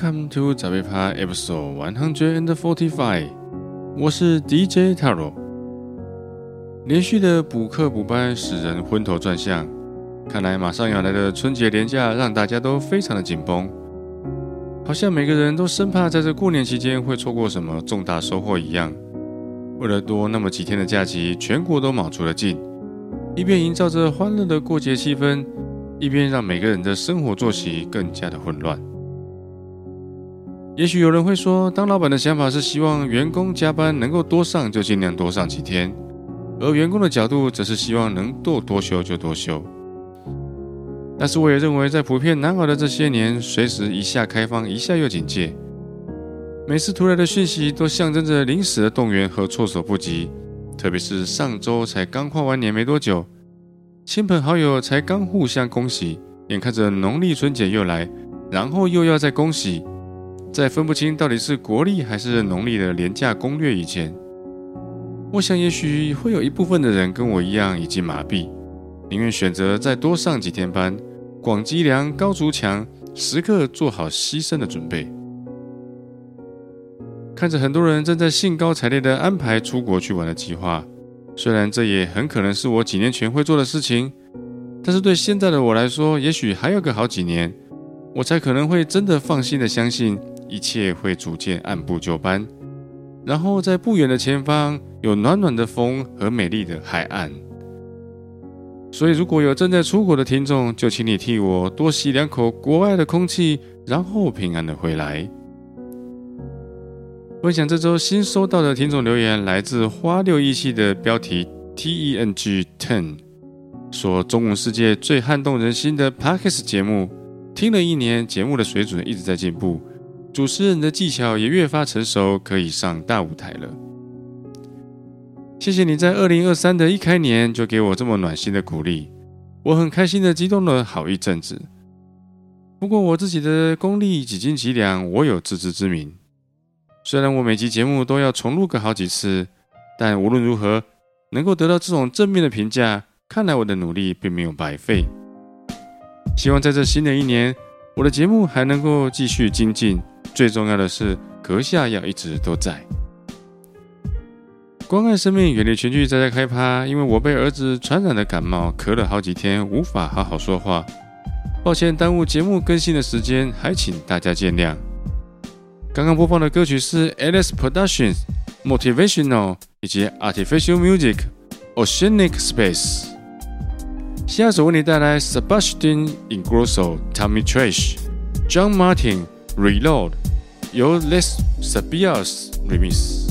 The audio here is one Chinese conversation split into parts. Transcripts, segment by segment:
Come to 早被趴 Episode One Hundred and Forty-Five，我是 DJ Taro。连续的补课补班使人昏头转向，看来马上要来的春节连假让大家都非常的紧绷，好像每个人都生怕在这过年期间会错过什么重大收获一样。为了多那么几天的假期，全国都卯足了劲，一边营造着欢乐的过节气氛，一边让每个人的生活作息更加的混乱。也许有人会说，当老板的想法是希望员工加班能够多上就尽量多上几天，而员工的角度则是希望能多多休就多休。但是我也认为，在普遍难熬的这些年，随时一下开放，一下又警戒，每次突来的讯息都象征着临时的动员和措手不及。特别是上周才刚跨完年没多久，亲朋好友才刚互相恭喜，眼看着农历春节又来，然后又要再恭喜。在分不清到底是国历还是农历的廉价攻略以前，我想也许会有一部分的人跟我一样已经麻痹，宁愿选择再多上几天班，广积粮，高筑墙，时刻做好牺牲的准备。看着很多人正在兴高采烈地安排出国去玩的计划，虽然这也很可能是我几年前会做的事情，但是对现在的我来说，也许还有个好几年，我才可能会真的放心的相信。一切会逐渐按部就班，然后在不远的前方有暖暖的风和美丽的海岸。所以，如果有正在出国的听众，就请你替我多吸两口国外的空气，然后平安的回来。分享这周新收到的听众留言，来自花六一系的标题 T E N G Ten，说中文世界最撼动人心的 Parkes 节目，听了一年，节目的水准一直在进步。主持人的技巧也越发成熟，可以上大舞台了。谢谢你在二零二三的一开年就给我这么暖心的鼓励，我很开心的激动了好一阵子。不过我自己的功力几斤几两，我有自知之明。虽然我每集节目都要重录个好几次，但无论如何能够得到这种正面的评价，看来我的努力并没有白费。希望在这新的一年，我的节目还能够继续精进。最重要的是，阁下要一直都在。关爱生命，远离群聚，在家开趴。因为我被儿子传染了感冒，咳了好几天，无法好好说话。抱歉耽误节目更新的时间，还请大家见谅。刚刚播放的歌曲是 Alice Productions Motivational 以及 Artificial Music Oceanic Space。下首为你带来 Sebastian Ingrosso、Tommy Trash、John Martin。Reload 由 Les Sabias remix。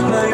Oh,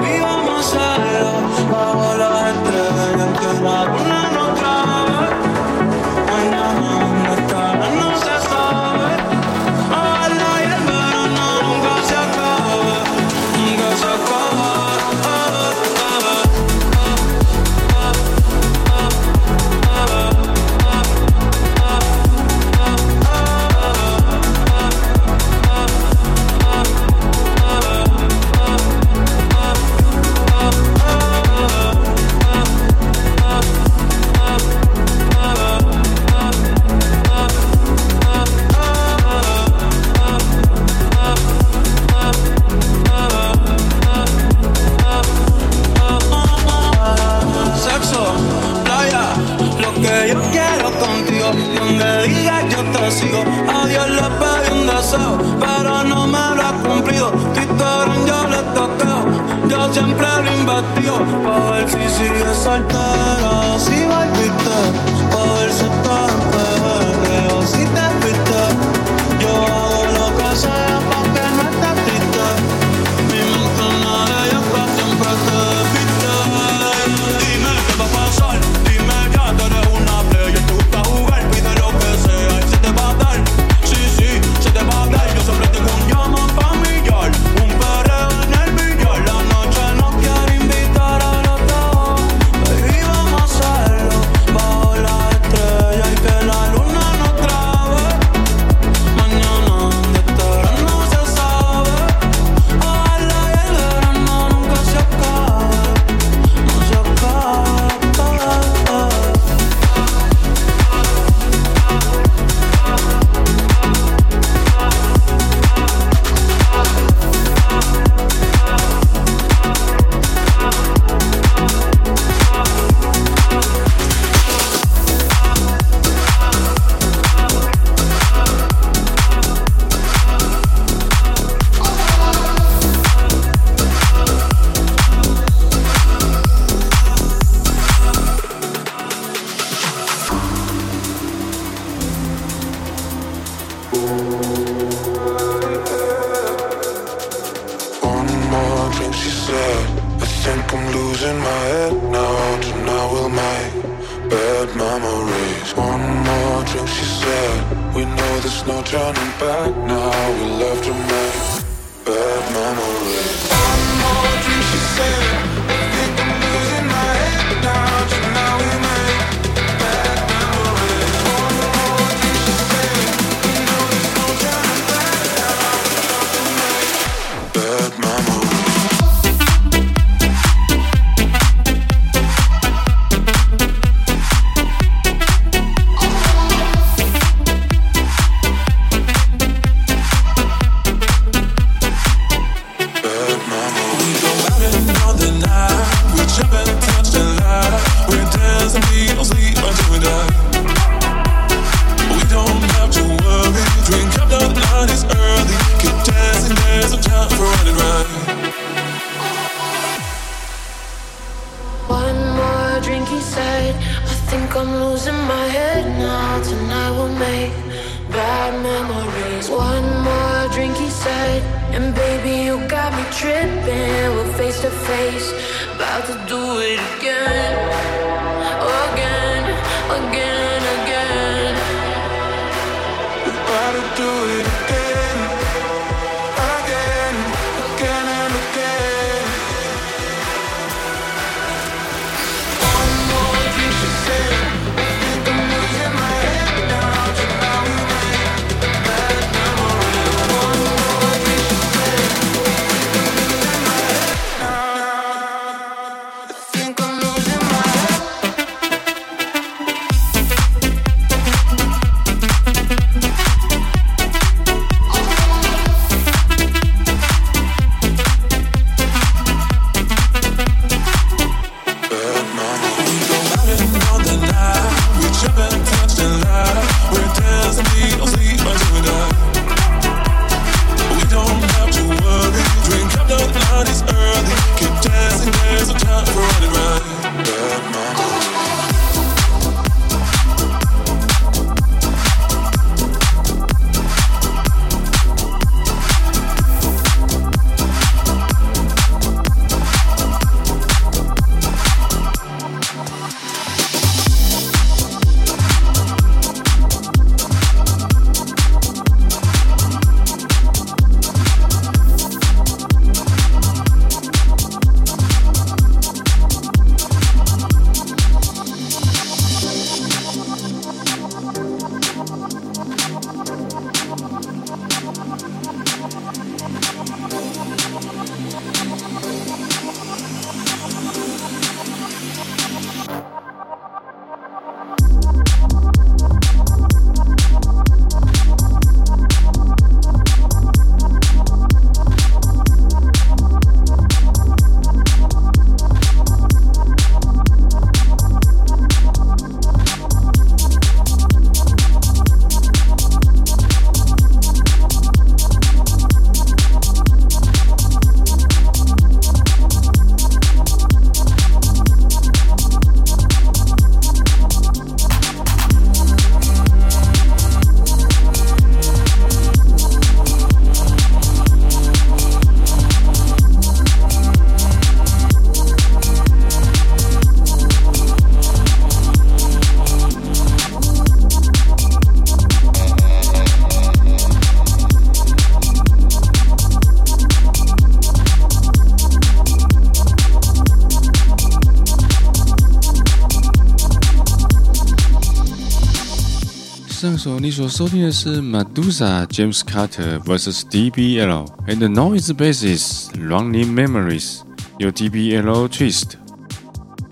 你所收听的是 Medusa James Carter vs DBL and the Noise Basis Running Memories，由 DBL Twist。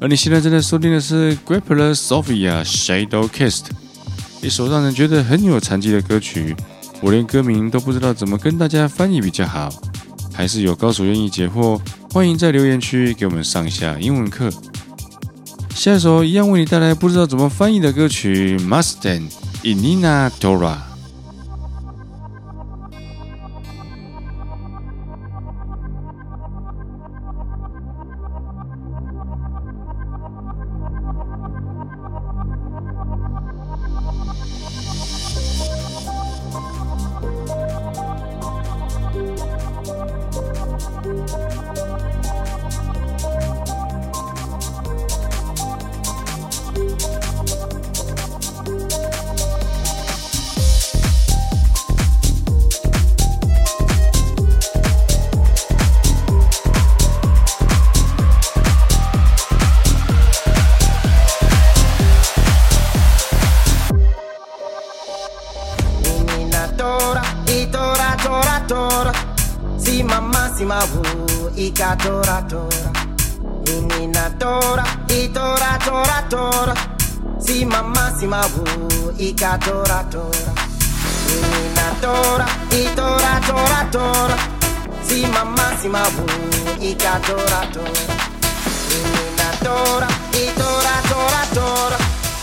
而你现在正在收听的是 Grappler Sophia Shadow Kissed，一首让人觉得很有残疾的歌曲。我连歌名都不知道怎么跟大家翻译比较好，还是有高手愿意解惑，欢迎在留言区给我们上一下英文课。下一首一样为你带来不知道怎么翻译的歌曲 Mustang イニナトラ。Si mama si mavu ika tora Nini na tora itora tora tora Si mama si mavu ika tora Nini na tora itora tora tora Si mama si mavu ika tora Nini na tora itora tora tora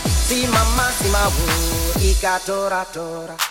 Si mama si mavu ikatora tora.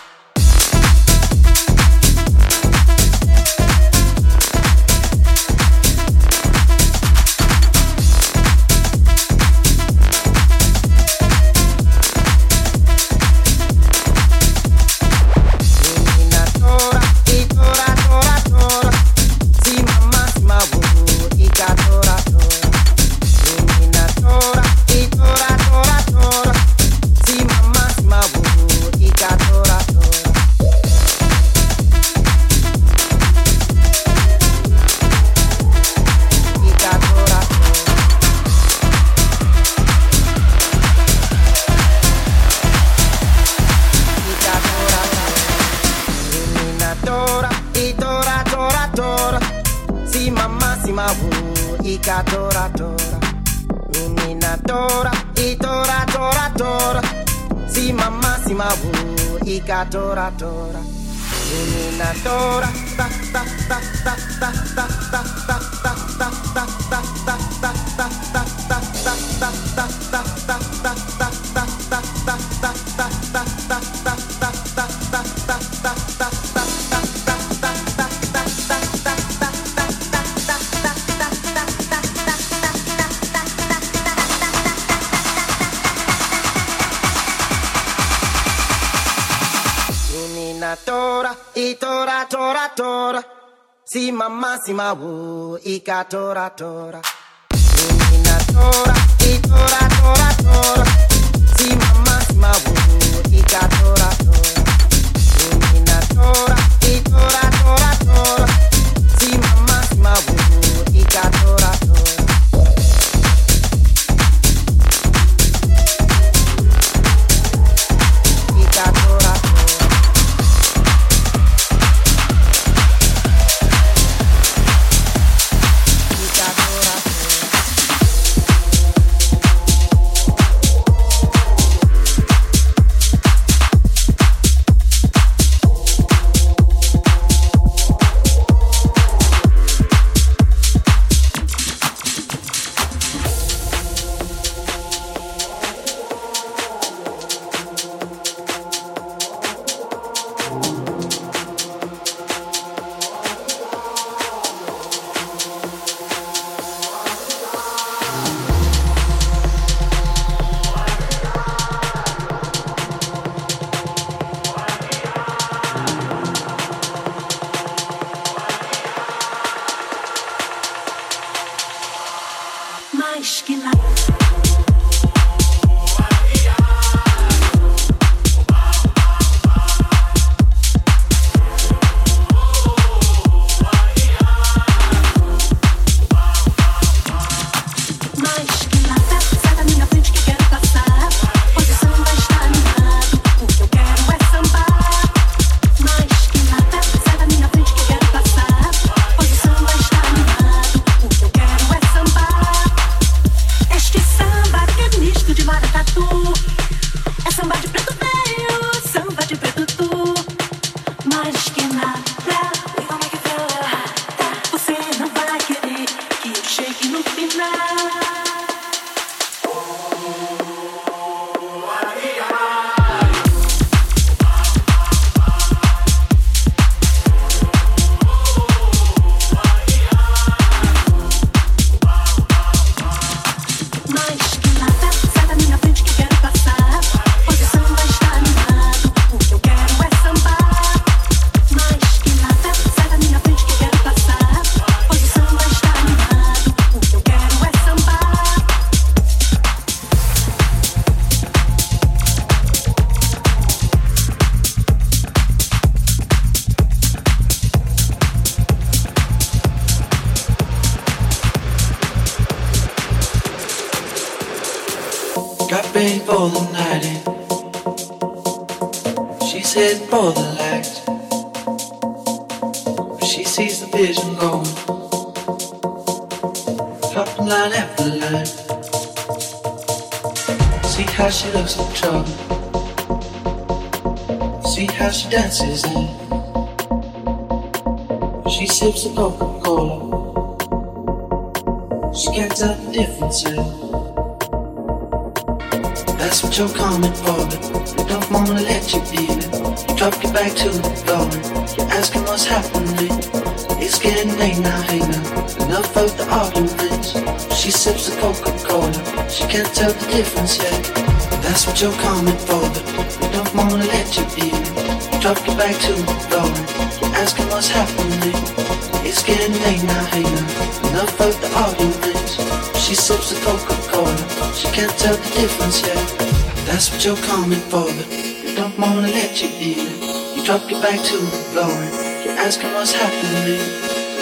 mica tora tora. Menina tora, ta ta ta ta ta ta ta. massima wu ika tora tora. Nina tora i tora tora tora. Sima massima wu ika tora tora. Nina tora tora tora tora. Sima massima wu tora been for the night in. She's heading for the light. But she sees the vision going. Dropping line after line. See how she looks in trouble. See how she dances in. She sips a Coca-Cola. She can't tell the difference. In. You're coming for, but they don't wanna let you be it. You drop your back to the floor, you're asking what's happening. It's getting late now, hey now. Enough of the arguments. She sips a Coca-Cola, she can't tell the difference yet. That's what you're coming for, but they don't wanna let you be it. You drop your back to the floor, you're asking what's happening. It's getting late now, hey now. Enough of the arguments. She sips a Coca-Cola, she can't tell the difference yet. That's what you're coming for, but they don't wanna let you in. You drop your back to the floor, you're asking what's happening.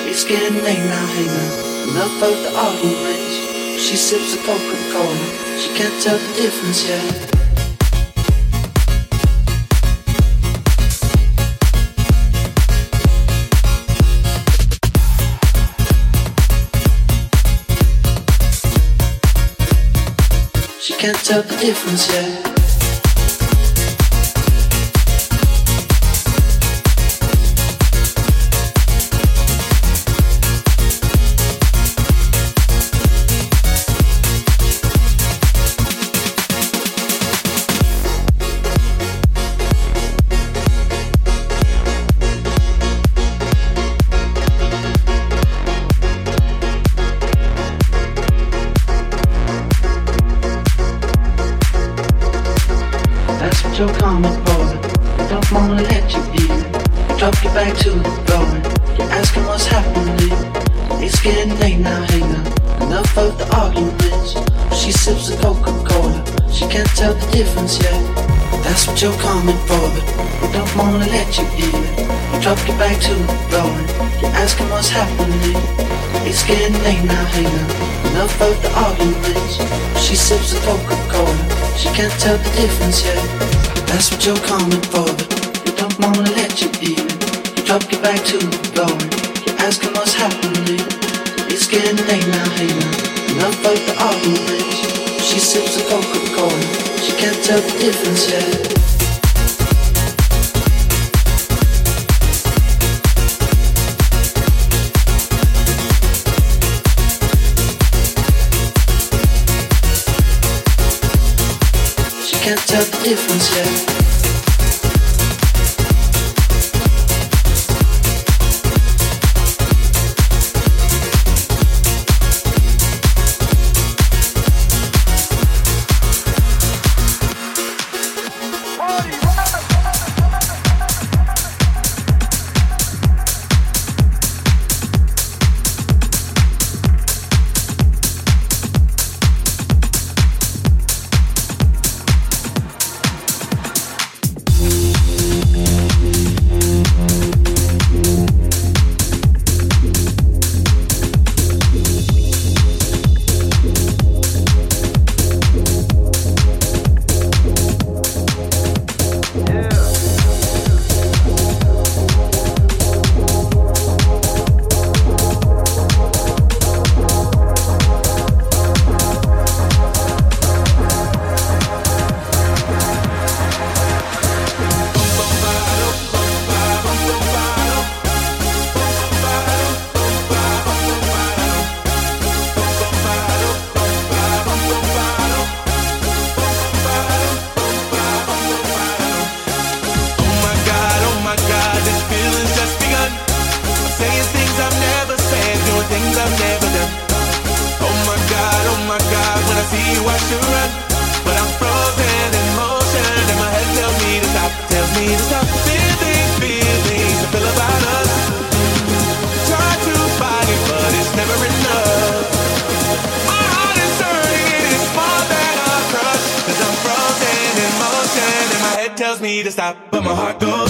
It's getting late now, hey now. Enough of the arguments. She sips a Coca-Cola, she can't tell the difference yet. She can't tell the difference yet. Wanna let you. You drop your back to the floor. You're asking what's happening. It's getting late now, hey now. Enough of the arguments. She sips a Coca-Cola. She can't tell the difference yet. That's what you're coming for, but they don't wanna let you in. You drop your back to the floor. You're asking what's happening. It's getting late now, hey now. Enough of the arguments. She sips a Coca-Cola. She can't tell the difference yet. That's what you're coming for, but wanna let you in. You drop your back to the floor. You're asking what's happening. It's getting late now, hey now. Enough of the arguments. She sips a Coca-Cola. She can't tell the difference yet. She can't tell the difference yet. Me to stop, but my heart goes.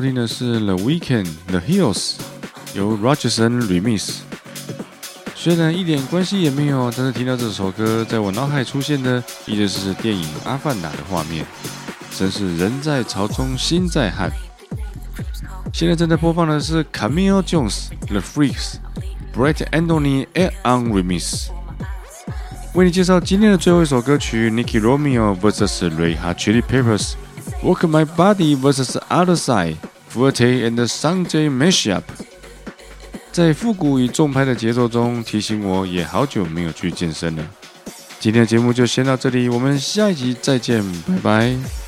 收听的是 The Weekend The Hills 由 Rogerson Remix。虽然一点关系也没有，但是听到这首歌，在我脑海出现的依旧是电影《阿凡达》的画面，真是人在潮中心在汉。现在正在播放的是 Camille Jones The Freaks Brett Anthony and On Remix。为你介绍今天的最后一首歌曲，Nicky Romeo vs Ray Hot Chili Peppers。Work My Body vs Other Side, Forte and Sunjay Mashup。在复古与重拍的节奏中，提醒我也好久没有去健身了。今天的节目就先到这里，我们下一集再见，拜拜。